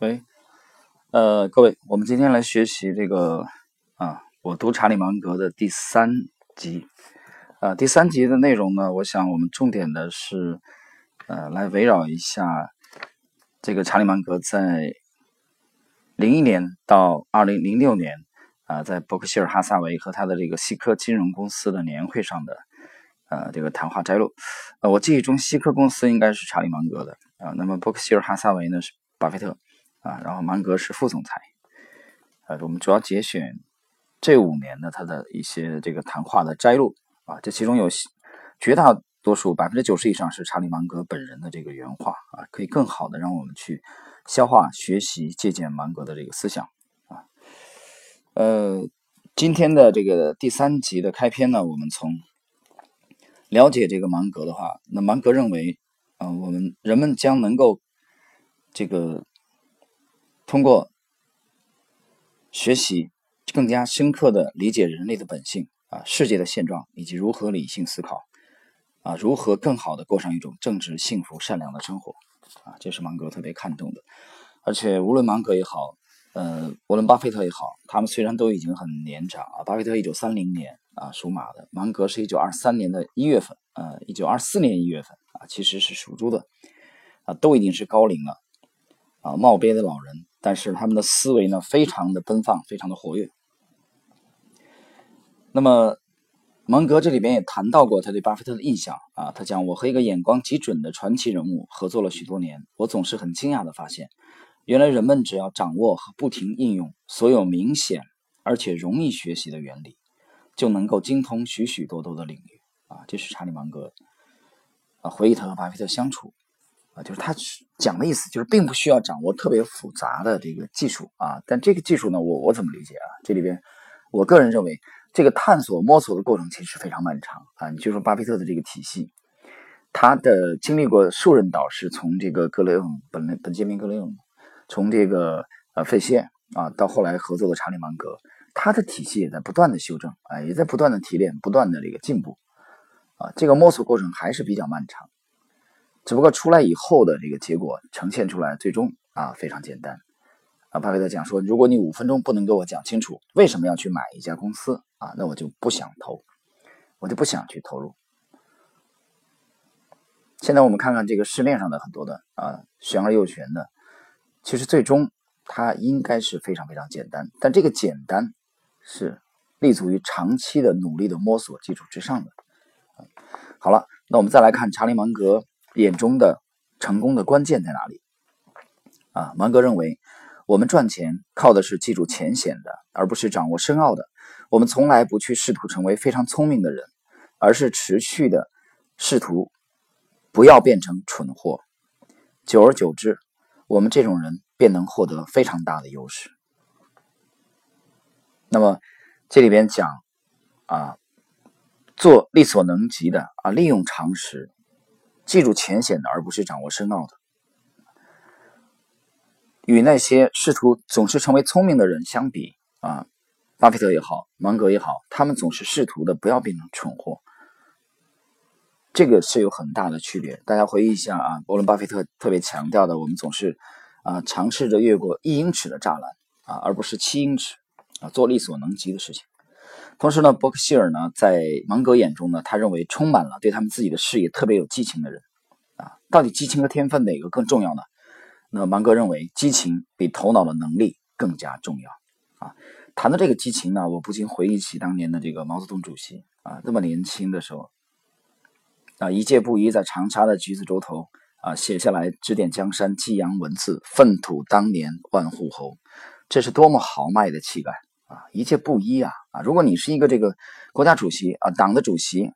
喂，呃，各位，我们今天来学习这个啊，我读查理芒格的第三集。啊，第三集的内容呢，我想我们重点的是，呃，来围绕一下这个查理芒格在零一年到二零零六年啊，在伯克希尔哈萨维和他的这个西科金融公司的年会上的呃这个谈话摘录。呃，我记忆中西科公司应该是查理芒格的啊，那么伯克希尔哈萨维呢是巴菲特。啊，然后芒格是副总裁，呃，我们主要节选这五年的他的一些这个谈话的摘录啊，这其中有绝大多数百分之九十以上是查理芒格本人的这个原话啊，可以更好的让我们去消化、学习、借鉴芒格的这个思想啊。呃，今天的这个第三集的开篇呢，我们从了解这个芒格的话，那芒格认为啊，我们人们将能够这个。通过学习，更加深刻的理解人类的本性啊，世界的现状，以及如何理性思考啊，如何更好的过上一种正直、幸福、善良的生活啊，这是芒格特别看重的。而且，无论芒格也好，呃，无论巴菲特也好，他们虽然都已经很年长啊，巴菲特一九三零年啊属马的，芒格是一九二三年的一月份，呃，一九二四年一月份啊，其实是属猪的啊，都已经是高龄了啊，耄耋的老人。但是他们的思维呢，非常的奔放，非常的活跃。那么，芒格这里边也谈到过他对巴菲特的印象啊，他讲我和一个眼光极准的传奇人物合作了许多年，我总是很惊讶的发现，原来人们只要掌握和不停应用所有明显而且容易学习的原理，就能够精通许许多多的领域啊。这是查理芒格啊回忆他和巴菲特相处。啊，就是他讲的意思，就是并不需要掌握特别复杂的这个技术啊。但这个技术呢，我我怎么理解啊？这里边，我个人认为，这个探索摸索的过程其实非常漫长啊。你就说巴菲特的这个体系，他的经历过数任导师，从这个格雷厄姆本本杰明格雷厄姆，从这个呃费谢啊，到后来合作的查理芒格，他的体系也在不断的修正啊，也在不断的提炼，不断的这个进步啊。这个摸索过程还是比较漫长。只不过出来以后的这个结果呈现出来，最终啊非常简单啊。巴菲特讲说，如果你五分钟不能给我讲清楚为什么要去买一家公司啊，那我就不想投，我就不想去投入。现在我们看看这个市面上的很多的啊玄而又玄的，其实最终它应该是非常非常简单，但这个简单是立足于长期的努力的摸索基础之上的。好了，那我们再来看查理芒格。眼中的成功的关键在哪里？啊，芒格认为，我们赚钱靠的是记住浅显的，而不是掌握深奥的。我们从来不去试图成为非常聪明的人，而是持续的试图不要变成蠢货。久而久之，我们这种人便能获得非常大的优势。那么，这里边讲啊，做力所能及的啊，利用常识。记住浅显的，而不是掌握深奥的。与那些试图总是成为聪明的人相比啊，巴菲特也好，芒格也好，他们总是试图的不要变成蠢货。这个是有很大的区别。大家回忆一下啊，伯伦巴菲特特别强调的，我们总是啊尝试着越过一英尺的栅栏啊，而不是七英尺啊，做力所能及的事情。同时呢，伯克希尔呢，在芒格眼中呢，他认为充满了对他们自己的事业特别有激情的人，啊，到底激情和天分哪个更重要呢？那芒格认为激情比头脑的能力更加重要，啊，谈到这个激情呢，我不禁回忆起当年的这个毛泽东主席，啊，这么年轻的时候，啊，一介布衣在长沙的橘子洲头，啊，写下来指点江山，激扬文字，粪土当年万户侯，这是多么豪迈的气概！啊，一切不一啊！啊，如果你是一个这个国家主席啊，党的主席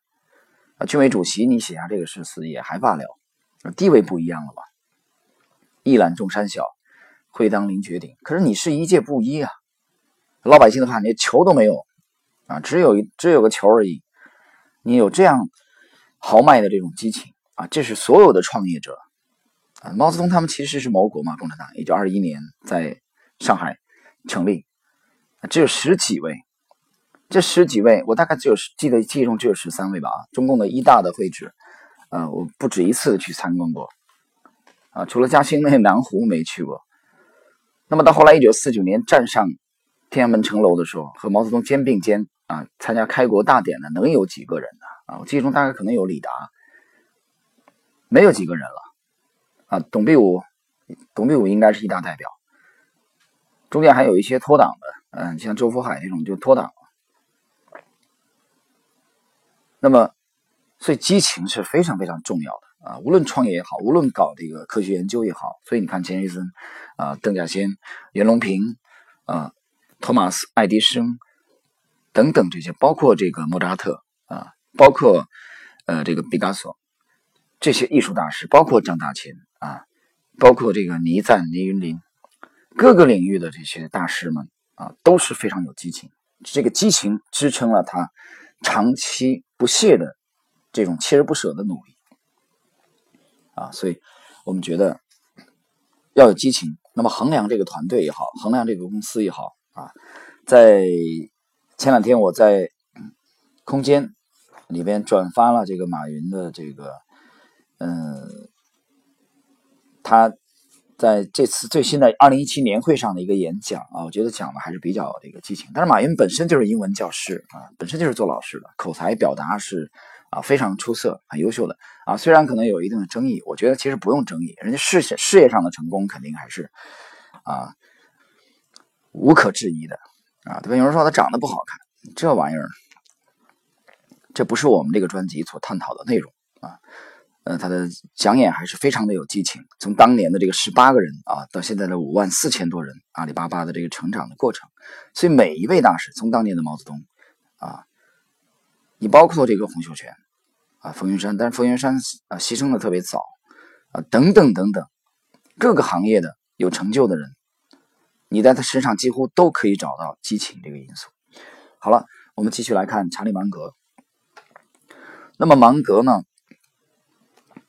啊，军委主席，你写下这个诗词也还罢了，地位不一样了吧？一览众山小，会当凌绝顶。可是你是一介布衣啊，老百姓的话，连球都没有啊，只有一只有个球而已。你有这样豪迈的这种激情啊，这是所有的创业者啊。毛泽东他们其实是谋国嘛，共产党一九二一年在上海成立。只有十几位，这十几位我大概只有记得记忆中只有十三位吧啊！中共的一大的会址，呃，我不止一次的去参观过，啊，除了嘉兴那南湖没去过，那么到后来，一九四九年站上天安门城楼的时候，和毛泽东肩并肩啊参加开国大典的，能有几个人呢？啊，我记忆中大概可能有李达，没有几个人了。啊，董必武，董必武应该是一大代表。中间还有一些脱党的，嗯，像周福海这种就脱党了。那么，所以激情是非常非常重要的啊！无论创业也好，无论搞这个科学研究也好，所以你看钱学森啊、邓稼先、袁隆平啊、托马斯·爱迪生等等这些，包括这个莫扎特啊，包括呃这个毕加索这些艺术大师，包括张大千啊，包括这个倪瓒、倪云林。各个领域的这些大师们啊，都是非常有激情。这个激情支撑了他长期不懈的这种锲而不舍的努力啊。所以，我们觉得要有激情。那么，衡量这个团队也好，衡量这个公司也好啊，在前两天我在空间里边转发了这个马云的这个，嗯，他。在这次最新的二零一七年会上的一个演讲啊，我觉得讲的还是比较这个激情。但是马云本身就是英文教师啊，本身就是做老师的，口才表达是啊非常出色、很优秀的啊。虽然可能有一定的争议，我觉得其实不用争议，人家事业事业上的成功肯定还是啊无可置疑的啊。对吧？有人说他长得不好看，这玩意儿这不是我们这个专辑所探讨的内容啊。呃，他的讲演还是非常的有激情。从当年的这个十八个人啊，到现在的五万四千多人，阿里巴巴的这个成长的过程。所以每一位大师，从当年的毛泽东啊，你包括这个洪秀全啊，冯云山，但是冯云山啊牺牲的特别早啊，等等等等，各个行业的有成就的人，你在他身上几乎都可以找到激情这个因素。好了，我们继续来看查理芒格。那么芒格呢？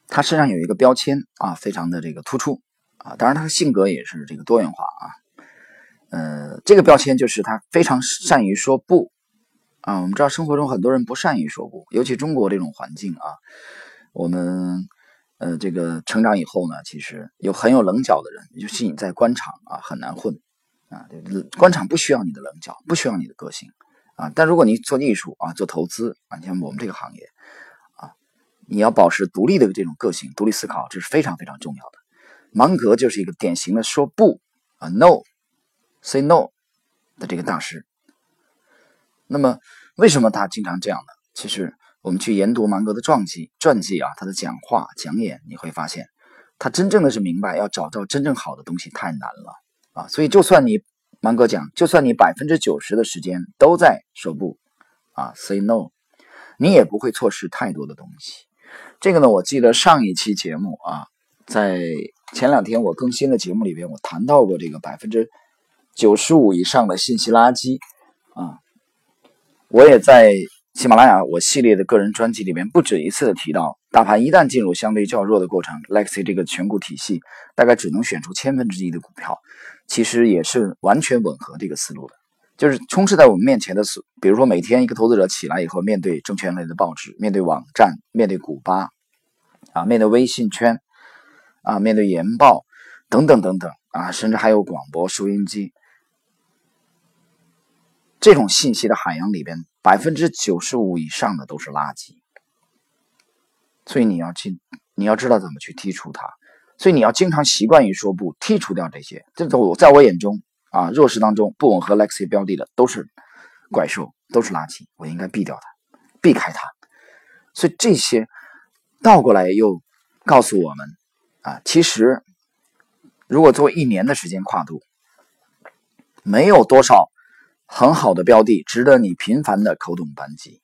他身上有一个标签啊，非常的这个突出啊，当然他的性格也是这个多元化啊。呃，这个标签就是他非常善于说不啊。我们知道生活中很多人不善于说不，尤其中国这种环境啊，我们呃这个成长以后呢，其实有很有棱角的人，尤其你在官场啊很难混啊。官场不需要你的棱角，不需要你的个性啊。但如果你做艺术啊，做投资啊，像我们这个行业。你要保持独立的这种个性，独立思考，这是非常非常重要的。芒格就是一个典型的说不啊，no，say no 的这个大师。那么，为什么他经常这样呢？其实，我们去研读芒格的传记、传记啊，他的讲话、讲演，你会发现，他真正的是明白，要找到真正好的东西太难了啊。所以，就算你芒格讲，就算你百分之九十的时间都在说不啊，say no，你也不会错失太多的东西。这个呢，我记得上一期节目啊，在前两天我更新的节目里边，我谈到过这个百分之九十五以上的信息垃圾啊。我也在喜马拉雅我系列的个人专辑里面不止一次的提到，大盘一旦进入相对较弱的过程，Lexi 这个选股体系大概只能选出千分之一的股票，其实也是完全吻合这个思路的。就是充斥在我们面前的是，比如说每天一个投资者起来以后，面对证券类的报纸，面对网站，面对股吧，啊，面对微信圈，啊，面对研报等等等等，啊，甚至还有广播、收音机，这种信息的海洋里边，百分之九十五以上的都是垃圾。所以你要去，你要知道怎么去剔除它。所以你要经常习惯于说不，剔除掉这些。这都在我眼中。啊，弱势当中不吻合 Lexi 标的的都是怪兽，都是垃圾，我应该避掉它，避开它。所以这些倒过来又告诉我们啊，其实如果做一年的时间跨度，没有多少很好的标的值得你频繁的扣动扳机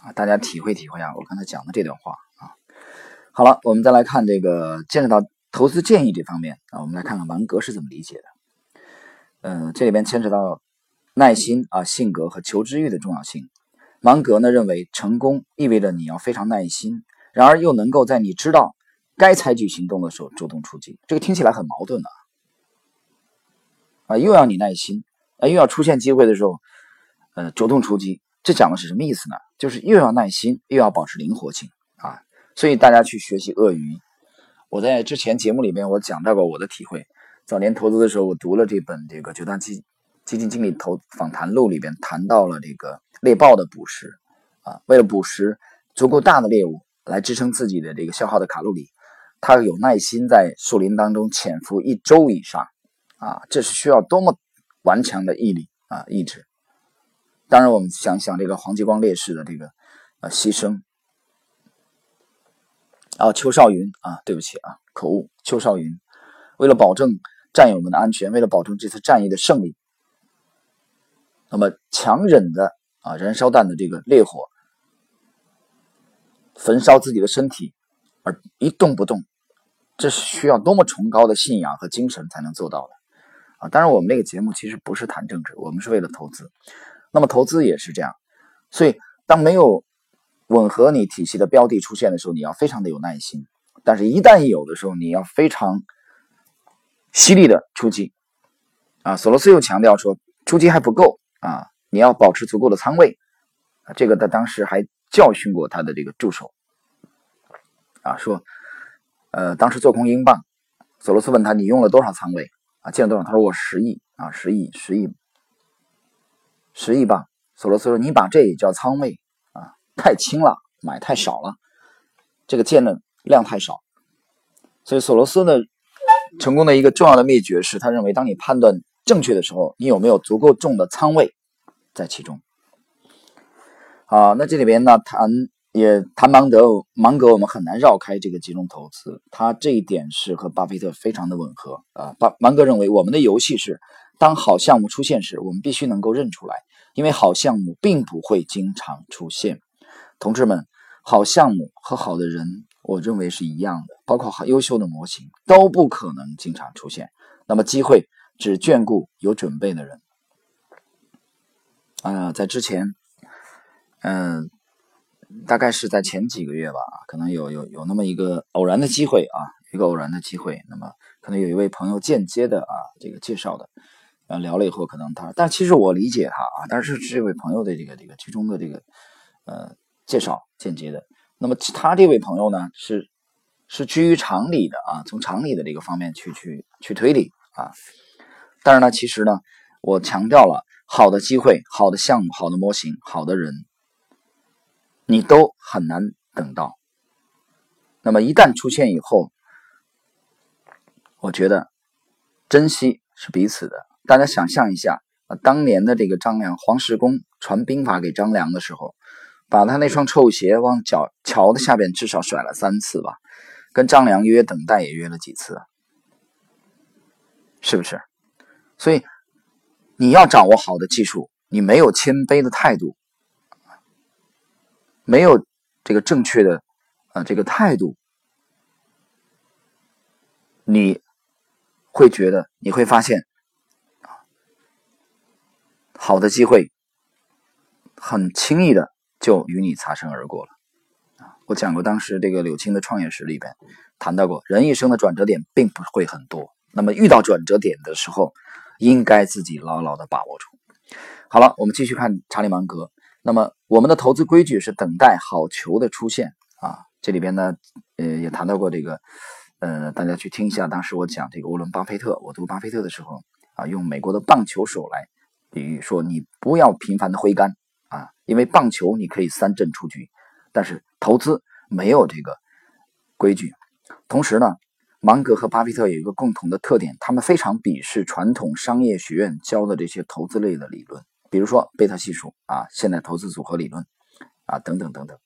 啊。大家体会体会啊，我刚才讲的这段话啊。好了，我们再来看这个牵扯到投资建议这方面啊，我们来看看芒格是怎么理解的。嗯，这里边牵扯到耐心啊、性格和求知欲的重要性。芒格呢认为，成功意味着你要非常耐心，然而又能够在你知道该采取行动的时候主动出击。这个听起来很矛盾啊，啊，又要你耐心，啊，又要出现机会的时候，呃，主动出击。这讲的是什么意思呢？就是又要耐心，又要保持灵活性啊。所以大家去学习鳄鱼。我在之前节目里面我讲到过我的体会。早年投资的时候，我读了这本这个九大基基金经理投访谈录里边谈到了这个猎豹的捕食啊，为了捕食足够大的猎物来支撑自己的这个消耗的卡路里，他有耐心在树林当中潜伏一周以上啊，这是需要多么顽强的毅力啊意志。当然，我们想想这个黄继光烈士的这个呃牺牲。啊，邱少云啊，对不起啊，口误。邱少云，为了保证战友们的安全，为了保证这次战役的胜利，那么强忍的啊燃烧弹的这个烈火，焚烧自己的身体而一动不动，这是需要多么崇高的信仰和精神才能做到的啊！当然，我们这个节目其实不是谈政治，我们是为了投资。那么投资也是这样，所以当没有吻合你体系的标的出现的时候，你要非常的有耐心；但是，一旦有的时候，你要非常犀利的出击。啊，索罗斯又强调说，出击还不够啊，你要保持足够的仓位。啊，这个他当时还教训过他的这个助手。啊，说，呃，当时做空英镑，索罗斯问他你用了多少仓位？啊，借了多少？他说我十亿啊，十亿，十亿。十亿镑，索罗斯说：“你把这也叫仓位啊？太轻了，买太少了，这个剑的量太少。所以索罗斯的成功的一个重要的秘诀是他认为，当你判断正确的时候，你有没有足够重的仓位在其中？好，那这里边呢，谈也谈芒格，芒格我们很难绕开这个集中投资，他这一点是和巴菲特非常的吻合啊。巴芒格认为，我们的游戏是。当好项目出现时，我们必须能够认出来，因为好项目并不会经常出现。同志们，好项目和好的人，我认为是一样的，包括很优秀的模型都不可能经常出现。那么，机会只眷顾有准备的人。啊，在之前，嗯，大概是在前几个月吧，可能有有有那么一个偶然的机会啊，一个偶然的机会，那么可能有一位朋友间接的啊，这个介绍的。啊，聊了以后，可能他，但其实我理解他啊，但是这位朋友的这个这个其中的这个呃介绍间接的。那么他这位朋友呢，是是基于常理的啊，从常理的这个方面去去去推理啊。但是呢，其实呢，我强调了，好的机会、好的项目、好的模型、好的人，你都很难等到。那么一旦出现以后，我觉得珍惜是彼此的。大家想象一下啊，当年的这个张良，黄石公传兵法给张良的时候，把他那双臭鞋往脚桥的下边至少甩了三次吧，跟张良约等待也约了几次，是不是？所以你要掌握好的技术，你没有谦卑的态度，没有这个正确的啊这个态度，你会觉得你会发现。好的机会，很轻易的就与你擦身而过了。我讲过，当时这个柳青的创业史里边谈到过，人一生的转折点并不会很多。那么遇到转折点的时候，应该自己牢牢的把握住。好了，我们继续看查理芒格。那么我们的投资规矩是等待好球的出现啊。这里边呢，呃，也谈到过这个，呃，大家去听一下，当时我讲这个沃伦巴菲特，我读巴菲特的时候啊，用美国的棒球手来。比喻说，你不要频繁的挥杆啊，因为棒球你可以三振出局，但是投资没有这个规矩。同时呢，芒格和巴菲特有一个共同的特点，他们非常鄙视传统商业学院教的这些投资类的理论，比如说贝塔系数啊、现代投资组合理论啊等等等等，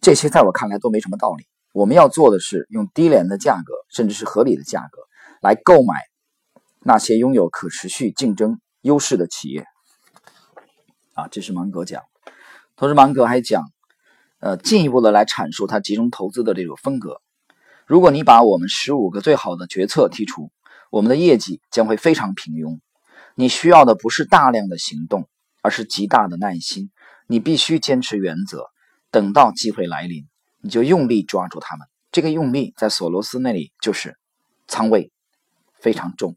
这些在我看来都没什么道理。我们要做的是用低廉的价格，甚至是合理的价格来购买那些拥有可持续竞争。优势的企业，啊，这是芒格讲。同时，芒格还讲，呃，进一步的来阐述他集中投资的这种风格。如果你把我们十五个最好的决策剔除，我们的业绩将会非常平庸。你需要的不是大量的行动，而是极大的耐心。你必须坚持原则，等到机会来临，你就用力抓住他们。这个用力，在索罗斯那里就是仓位非常重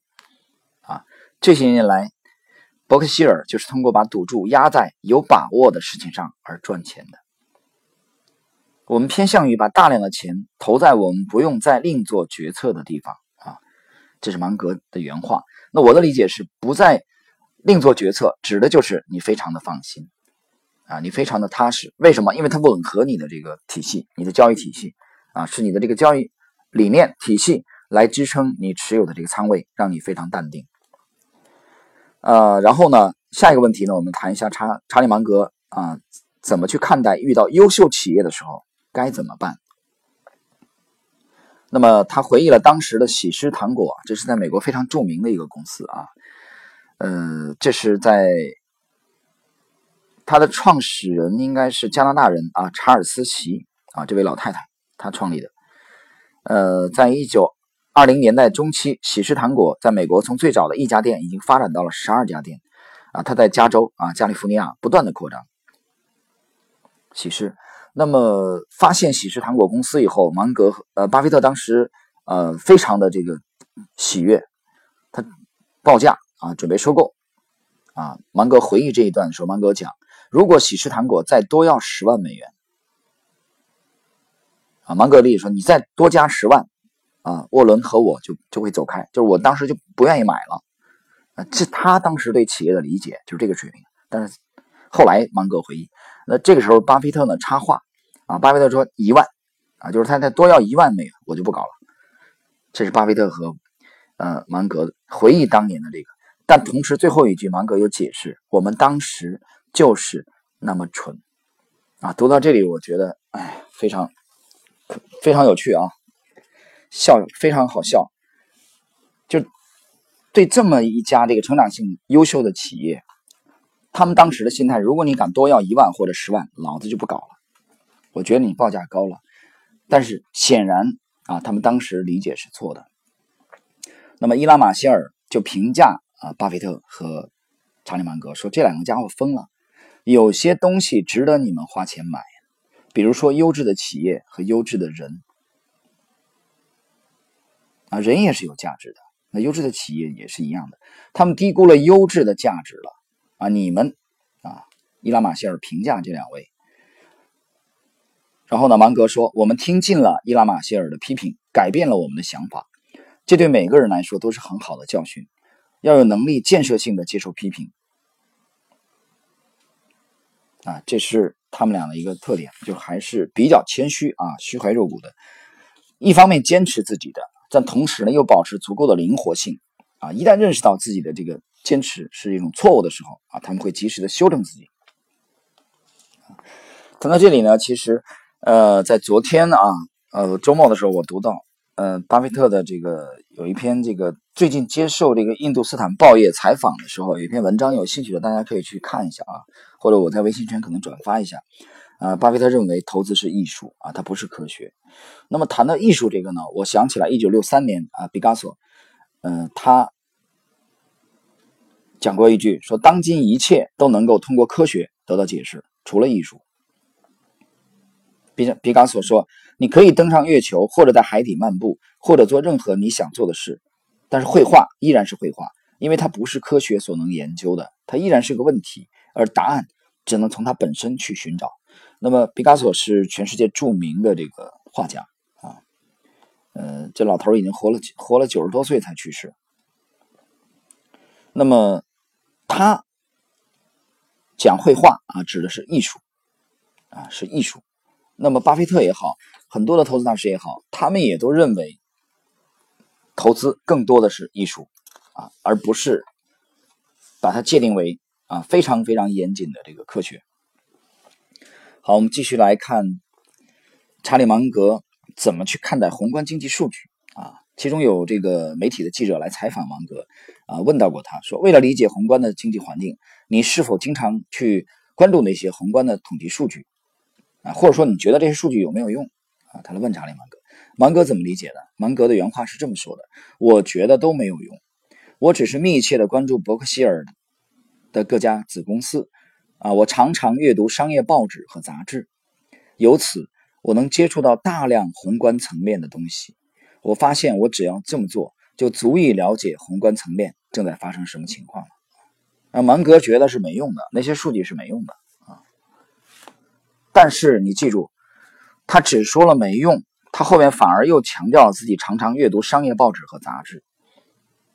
啊。这些年来。伯克希尔就是通过把赌注压在有把握的事情上而赚钱的。我们偏向于把大量的钱投在我们不用再另做决策的地方啊。这是芒格的原话。那我的理解是不再另做决策，指的就是你非常的放心啊，你非常的踏实。为什么？因为它吻合你的这个体系，你的交易体系啊，是你的这个交易理念体系来支撑你持有的这个仓位，让你非常淡定。呃，然后呢，下一个问题呢，我们谈一下查查理芒格啊，怎么去看待遇到优秀企业的时候该怎么办？那么他回忆了当时的喜诗糖果，这是在美国非常著名的一个公司啊。呃，这是在他的创始人应该是加拿大人啊，查尔斯奇啊，这位老太太她创立的。呃，在一九二零年代中期，喜诗糖果在美国从最早的一家店已经发展到了十二家店啊。他在加州啊，加利福尼亚不断的扩张。喜事。那么发现喜事糖果公司以后，芒格呃巴菲特当时呃非常的这个喜悦，他报价啊准备收购啊。芒格回忆这一段的时候，芒格讲，如果喜事糖果再多要十万美元啊，芒格利说你再多加十万啊，沃伦和我就就会走开，就是我当时就不愿意买了啊。这他当时对企业的理解就是这个水平，但是。后来芒格回忆，那这个时候巴菲特呢插话啊，巴菲特说一万啊，就是他再多要一万美元，我就不搞了。这是巴菲特和呃芒格回忆当年的这个，但同时最后一句芒格有解释，我们当时就是那么蠢啊。读到这里，我觉得哎，非常非常有趣啊，笑非常好笑，就对这么一家这个成长性优秀的企业。他们当时的心态，如果你敢多要一万或者十万，老子就不搞了。我觉得你报价高了，但是显然啊，他们当时理解是错的。那么伊拉马歇尔就评价啊，巴菲特和查理芒格说，这两个家伙疯了。有些东西值得你们花钱买，比如说优质的企业和优质的人啊，人也是有价值的。那优质的企业也是一样的，他们低估了优质的价值了。啊，你们啊，伊拉马歇尔评价这两位，然后呢，芒格说，我们听进了伊拉马歇尔的批评，改变了我们的想法，这对每个人来说都是很好的教训，要有能力建设性的接受批评。啊，这是他们俩的一个特点，就还是比较谦虚啊，虚怀若谷的，一方面坚持自己的，但同时呢又保持足够的灵活性啊，一旦认识到自己的这个。坚持是一种错误的时候啊，他们会及时的修正自己。谈到这里呢，其实，呃，在昨天啊，呃，周末的时候，我读到，呃，巴菲特的这个有一篇这个最近接受这个印度斯坦报业采访的时候，有一篇文章，有兴趣的大家可以去看一下啊，或者我在微信圈可能转发一下。啊，巴菲特认为投资是艺术啊，它不是科学。那么谈到艺术这个呢，我想起来一九六三年啊，毕加索，嗯，他。讲过一句，说当今一切都能够通过科学得到解释，除了艺术。毕毕加索说：“你可以登上月球，或者在海底漫步，或者做任何你想做的事，但是绘画依然是绘画，因为它不是科学所能研究的，它依然是个问题，而答案只能从它本身去寻找。”那么，毕加索是全世界著名的这个画家啊，呃，这老头已经活了活了九十多岁才去世。那么。他讲绘画啊，指的是艺术啊，是艺术。那么，巴菲特也好，很多的投资大师也好，他们也都认为，投资更多的是艺术啊，而不是把它界定为啊非常非常严谨的这个科学。好，我们继续来看查理芒格怎么去看待宏观经济数据啊。其中有这个媒体的记者来采访芒格，啊，问到过他说，为了理解宏观的经济环境，你是否经常去关注那些宏观的统计数据？啊，或者说你觉得这些数据有没有用？啊，他来问查理芒格，芒格怎么理解的？芒格的原话是这么说的：我觉得都没有用，我只是密切的关注伯克希尔的各家子公司，啊，我常常阅读商业报纸和杂志，由此我能接触到大量宏观层面的东西。我发现，我只要这么做，就足以了解宏观层面正在发生什么情况了。啊，芒格觉得是没用的，那些数据是没用的啊。但是你记住，他只说了没用，他后面反而又强调了自己常常阅读商业报纸和杂志。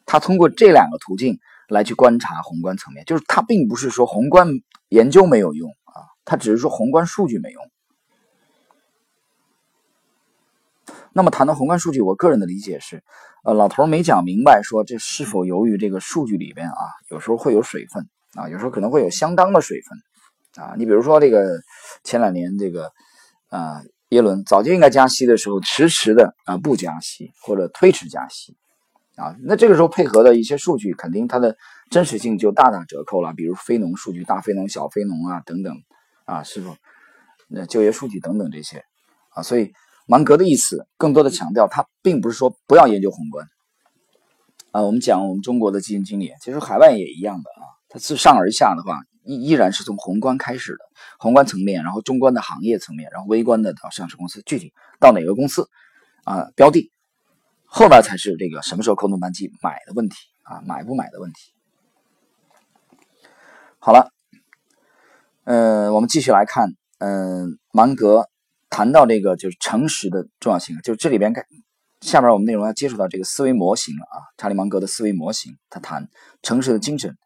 他通过这两个途径来去观察宏观层面，就是他并不是说宏观研究没有用啊，他只是说宏观数据没用。那么谈到宏观数据，我个人的理解是，呃，老头没讲明白，说这是否由于这个数据里边啊，有时候会有水分啊，有时候可能会有相当的水分啊。你比如说这个前两年这个啊，耶伦早就应该加息的时候，迟迟的啊不加息或者推迟加息啊，那这个时候配合的一些数据，肯定它的真实性就大打折扣了。比如非农数据、大非农、小非农啊等等啊，是否那就业数据等等这些啊，所以。芒格的意思更多的强调，他并不是说不要研究宏观啊。我们讲我们中国的基金经理，其实海外也一样的啊。他自上而下的话，依依然是从宏观开始的，宏观层面，然后中观的行业层面，然后微观的到上市公司具体到哪个公司啊标的，后边才是这个什么时候扣动扳机买的问题啊，买不买的问题。好了，嗯，我们继续来看，嗯，芒格。谈到这个就是诚实的重要性，就是这里边看下边我们内容要接触到这个思维模型了啊，查理芒格的思维模型，他谈诚实的精神，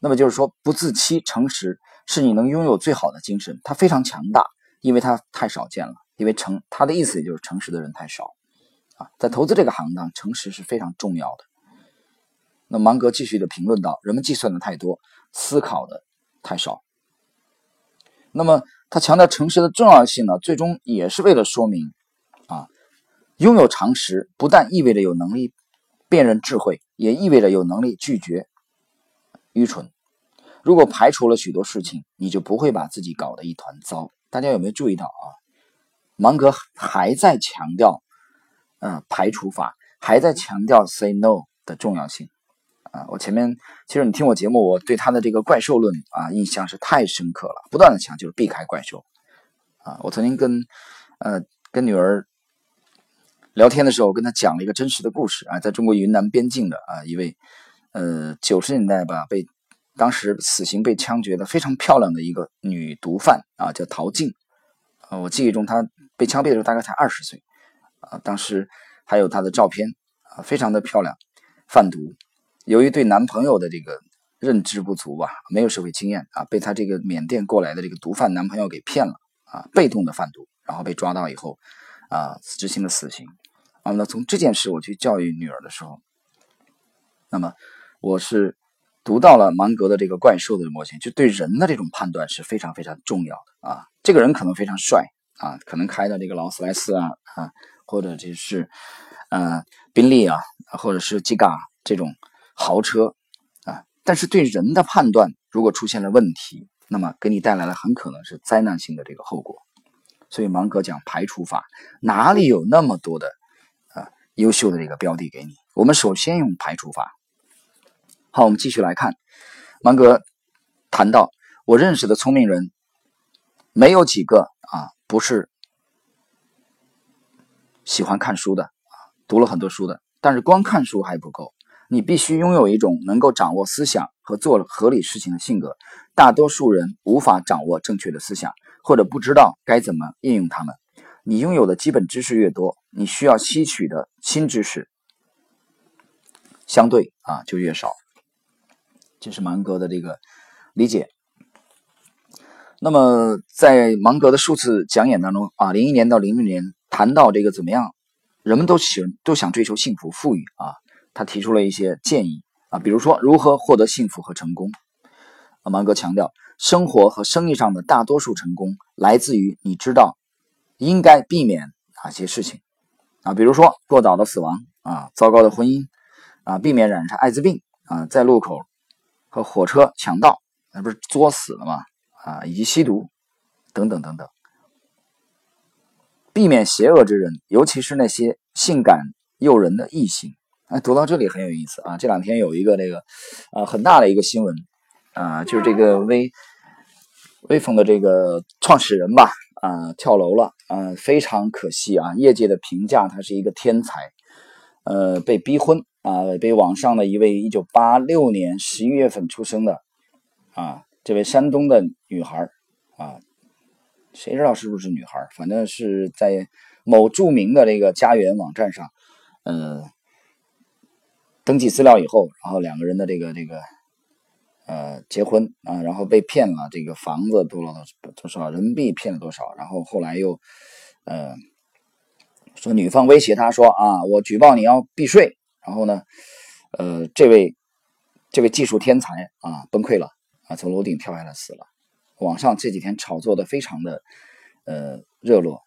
那么就是说不自欺，诚实是你能拥有最好的精神，它非常强大，因为它太少见了，因为诚他的意思也就是诚实的人太少啊，在投资这个行当，诚实是非常重要的。那芒格继续的评论道，人们计算的太多，思考的太少，那么。他强调诚实的重要性呢，最终也是为了说明，啊，拥有常识不但意味着有能力辨认智慧，也意味着有能力拒绝愚蠢。如果排除了许多事情，你就不会把自己搞得一团糟。大家有没有注意到啊？芒格还在强调，嗯，排除法，还在强调 say no 的重要性。啊，我前面其实你听我节目，我对他的这个怪兽论啊印象是太深刻了，不断的强就是避开怪兽。啊，我曾经跟呃跟女儿聊天的时候，跟她讲了一个真实的故事啊，在中国云南边境的啊一位呃九十年代吧被当时死刑被枪决的非常漂亮的一个女毒贩啊，叫陶静啊，我记忆中她被枪毙的时候大概才二十岁啊，当时还有她的照片啊，非常的漂亮，贩毒。由于对男朋友的这个认知不足吧，没有社会经验啊，被他这个缅甸过来的这个毒贩男朋友给骗了啊，被动的贩毒，然后被抓到以后啊，执行了死刑。啊，那从这件事我去教育女儿的时候，那么我是读到了芒格的这个怪兽的模型，就对人的这种判断是非常非常重要的啊。这个人可能非常帅啊，可能开的这个劳斯莱斯啊啊，或者就是呃宾利啊，或者是吉嘎这种。豪车啊，但是对人的判断如果出现了问题，那么给你带来了很可能是灾难性的这个后果。所以芒格讲排除法，哪里有那么多的啊优秀的这个标的给你？我们首先用排除法。好，我们继续来看，芒格谈到我认识的聪明人，没有几个啊不是喜欢看书的啊，读了很多书的，但是光看书还不够。你必须拥有一种能够掌握思想和做合理事情的性格。大多数人无法掌握正确的思想，或者不知道该怎么应用它们。你拥有的基本知识越多，你需要吸取的新知识相对啊就越少。这是芒格的这个理解。那么在芒格的数次讲演当中啊，零一年到零六年谈到这个怎么样，人们都喜都想追求幸福富裕啊。他提出了一些建议啊，比如说如何获得幸福和成功。啊芒格强调，生活和生意上的大多数成功来自于你知道应该避免哪些事情啊，比如说过早的死亡啊，糟糕的婚姻啊，避免染上艾滋病啊，在路口和火车抢道那不是作死了吗？啊，以及吸毒等等等等，避免邪恶之人，尤其是那些性感诱人的异性。啊，读到这里很有意思啊！这两天有一个这个，啊，很大的一个新闻，啊，就是这个微微风的这个创始人吧，啊，跳楼了，啊，非常可惜啊！业界的评价他是一个天才，呃，被逼婚啊，被网上的一位一九八六年十一月份出生的啊，这位山东的女孩啊，谁知道是不是女孩？反正是在某著名的这个家园网站上，嗯。登记资料以后，然后两个人的这个这个呃结婚啊，然后被骗了这个房子多了多少人民币骗了多少，然后后来又呃说女方威胁他说啊，我举报你要避税，然后呢，呃，这位这位技术天才啊崩溃了啊，从楼顶跳下来死了。网上这几天炒作的非常的呃热络。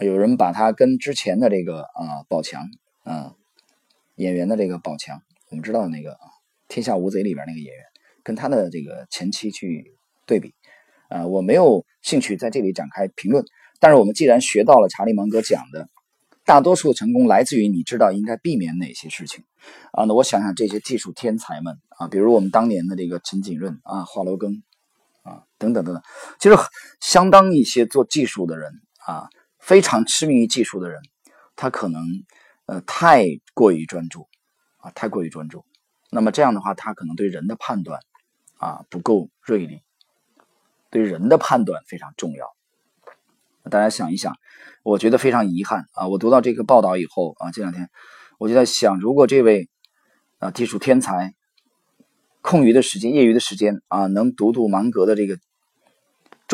有人把他跟之前的这个啊宝强啊演员的这个宝强，我们知道那个《天下无贼》里边那个演员，跟他的这个前妻去对比，啊，我没有兴趣在这里展开评论。但是我们既然学到了查理芒格讲的，大多数的成功来自于你知道应该避免哪些事情啊。那我想想这些技术天才们啊，比如我们当年的这个陈景润啊、华罗庚啊等等等等，其实相当一些做技术的人啊。非常痴迷于技术的人，他可能呃太过于专注啊，太过于专注。那么这样的话，他可能对人的判断啊不够锐利，对人的判断非常重要。大家想一想，我觉得非常遗憾啊。我读到这个报道以后啊，这两天我就在想，如果这位啊技术天才空余的时间、业余的时间啊，能读读芒格的这个。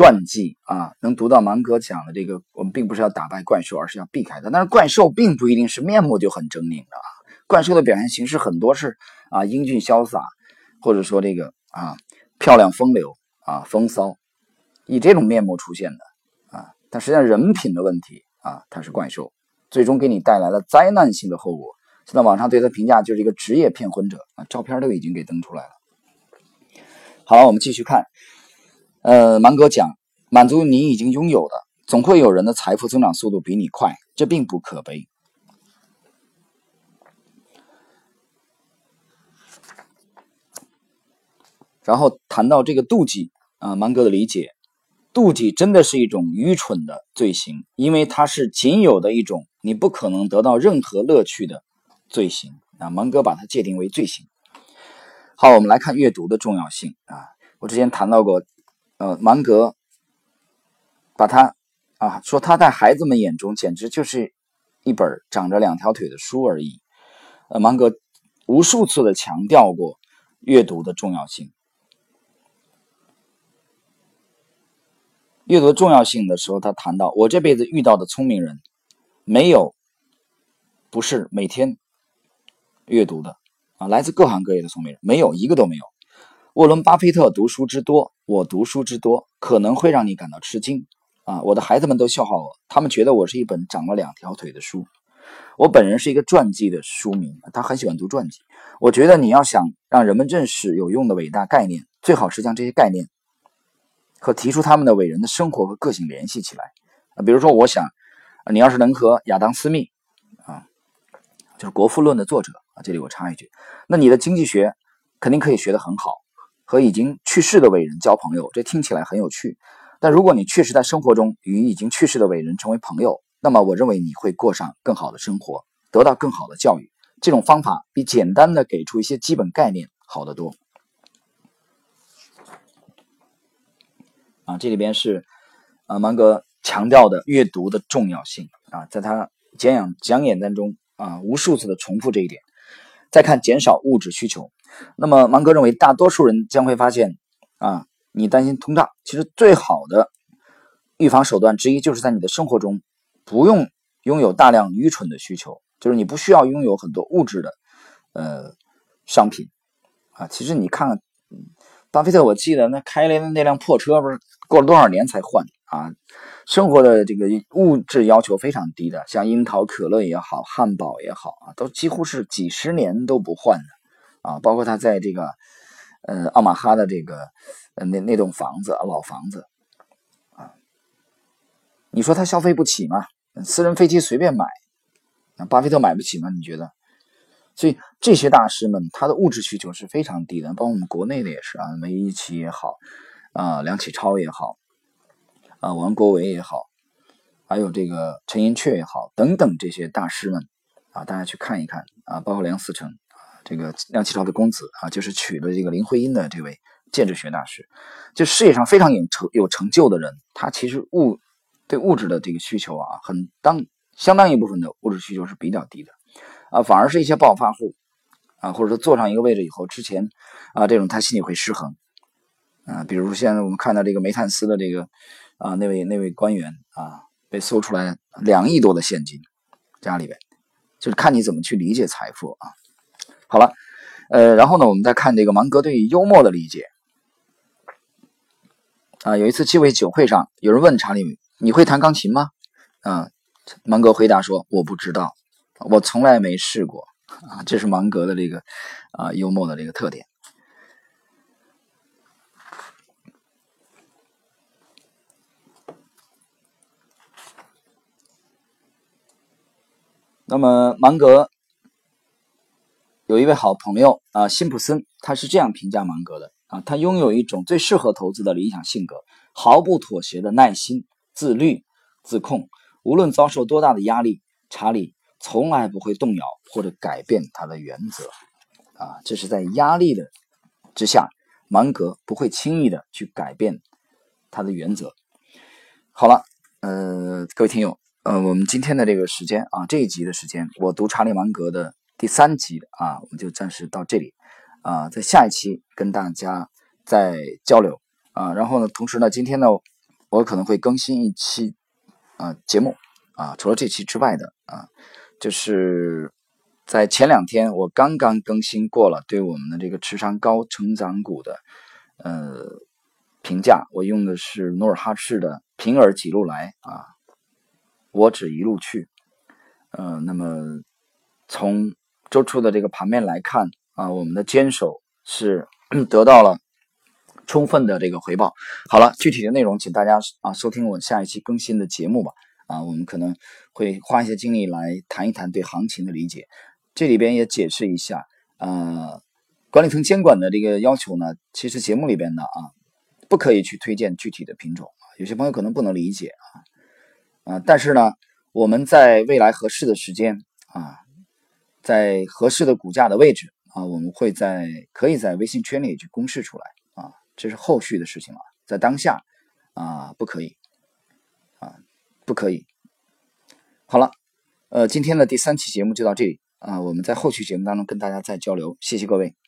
传记啊，能读到芒格讲的这个，我们并不是要打败怪兽，而是要避开它。但是怪兽并不一定是面目就很狰狞的啊，怪兽的表现形式很多是啊英俊潇洒，或者说这个啊漂亮风流啊风骚，以这种面目出现的啊。但实际上人品的问题啊，它是怪兽，最终给你带来了灾难性的后果。现在网上对他评价就是一个职业骗婚者啊，照片都已经给登出来了。好，我们继续看。呃，芒格讲，满足你已经拥有的，总会有人的财富增长速度比你快，这并不可悲。然后谈到这个妒忌啊，芒格的理解，妒忌真的是一种愚蠢的罪行，因为它是仅有的一种你不可能得到任何乐趣的罪行啊。芒格把它界定为罪行。好，我们来看阅读的重要性啊，我之前谈到过。呃，芒格把他啊说他在孩子们眼中简直就是一本长着两条腿的书而已。呃，芒格无数次的强调过阅读的重要性。阅读重要性的时候，他谈到我这辈子遇到的聪明人，没有不是每天阅读的啊，来自各行各业的聪明人，没有一个都没有。沃伦·巴菲特读书之多，我读书之多，可能会让你感到吃惊啊！我的孩子们都笑话我，他们觉得我是一本长了两条腿的书。我本人是一个传记的书迷，他很喜欢读传记。我觉得你要想让人们认识有用的伟大概念，最好是将这些概念和提出他们的伟人的生活和个性联系起来啊。比如说，我想，你要是能和亚当·斯密啊，就是《国富论》的作者啊，这里我插一句，那你的经济学肯定可以学得很好。和已经去世的伟人交朋友，这听起来很有趣。但如果你确实在生活中与已经去世的伟人成为朋友，那么我认为你会过上更好的生活，得到更好的教育。这种方法比简单的给出一些基本概念好得多。啊，这里边是啊芒格强调的阅读的重要性啊，在他讲演讲演当中啊无数次的重复这一点。再看减少物质需求。那么，芒格认为，大多数人将会发现，啊，你担心通胀，其实最好的预防手段之一，就是在你的生活中不用拥有大量愚蠢的需求，就是你不需要拥有很多物质的，呃，商品，啊，其实你看看，巴菲特，我记得那开的那辆破车，不是过了多少年才换啊？生活的这个物质要求非常低的，像樱桃可乐也好，汉堡也好啊，都几乎是几十年都不换的。啊，包括他在这个，呃，奥马哈的这个，呃，那那栋房子，老房子，啊，你说他消费不起吗？私人飞机随便买，那巴菲特买不起吗？你觉得？所以这些大师们，他的物质需求是非常低的，包括我们国内的也是啊，梅贻琦也好，啊，梁启超也好，啊，王国维也好，还有这个陈寅恪也好，等等这些大师们，啊，大家去看一看啊，包括梁思成。这个梁启超的公子啊，就是娶了这个林徽因的这位建筑学大师，就事业上非常有成有成就的人，他其实物对物质的这个需求啊，很当相当一部分的物质需求是比较低的，啊，反而是一些暴发户啊，或者说坐上一个位置以后，之前啊这种他心里会失衡。啊，比如现在我们看到这个煤炭司的这个啊那位那位官员啊，被搜出来两亿多的现金，家里边，就是看你怎么去理解财富啊。好了，呃，然后呢，我们再看这个芒格对于幽默的理解啊，有一次鸡尾酒会上，有人问查理，你会弹钢琴吗？啊，芒格回答说，我不知道。我从来没试过啊，这是芒格的这个啊幽默的这个特点。那么芒格有一位好朋友啊，辛普森，他是这样评价芒格的啊，他拥有一种最适合投资的理想性格，毫不妥协的耐心、自律、自控，无论遭受多大的压力，查理。从来不会动摇或者改变他的原则，啊，这是在压力的之下，芒格不会轻易的去改变他的原则。好了，呃，各位听友，呃，我们今天的这个时间啊，这一集的时间，我读查理芒格的第三集啊，我们就暂时到这里啊，在下一期跟大家再交流啊，然后呢，同时呢，今天呢，我可能会更新一期啊节目啊，除了这期之外的啊。就是在前两天，我刚刚更新过了对我们的这个持仓高成长股的呃评价，我用的是努尔哈赤的平儿几路来啊，我只一路去。呃，那么从周初的这个盘面来看啊，我们的坚守是得到了充分的这个回报。好了，具体的内容请大家啊收听我下一期更新的节目吧。啊，我们可能会花一些精力来谈一谈对行情的理解，这里边也解释一下，呃，管理层监管的这个要求呢，其实节目里边的啊，不可以去推荐具体的品种，有些朋友可能不能理解啊，啊，但是呢，我们在未来合适的时间啊，在合适的股价的位置啊，我们会在可以在微信圈里去公示出来啊，这是后续的事情了，在当下啊，不可以。啊不可以。好了，呃，今天的第三期节目就到这里啊，我们在后续节目当中跟大家再交流，谢谢各位。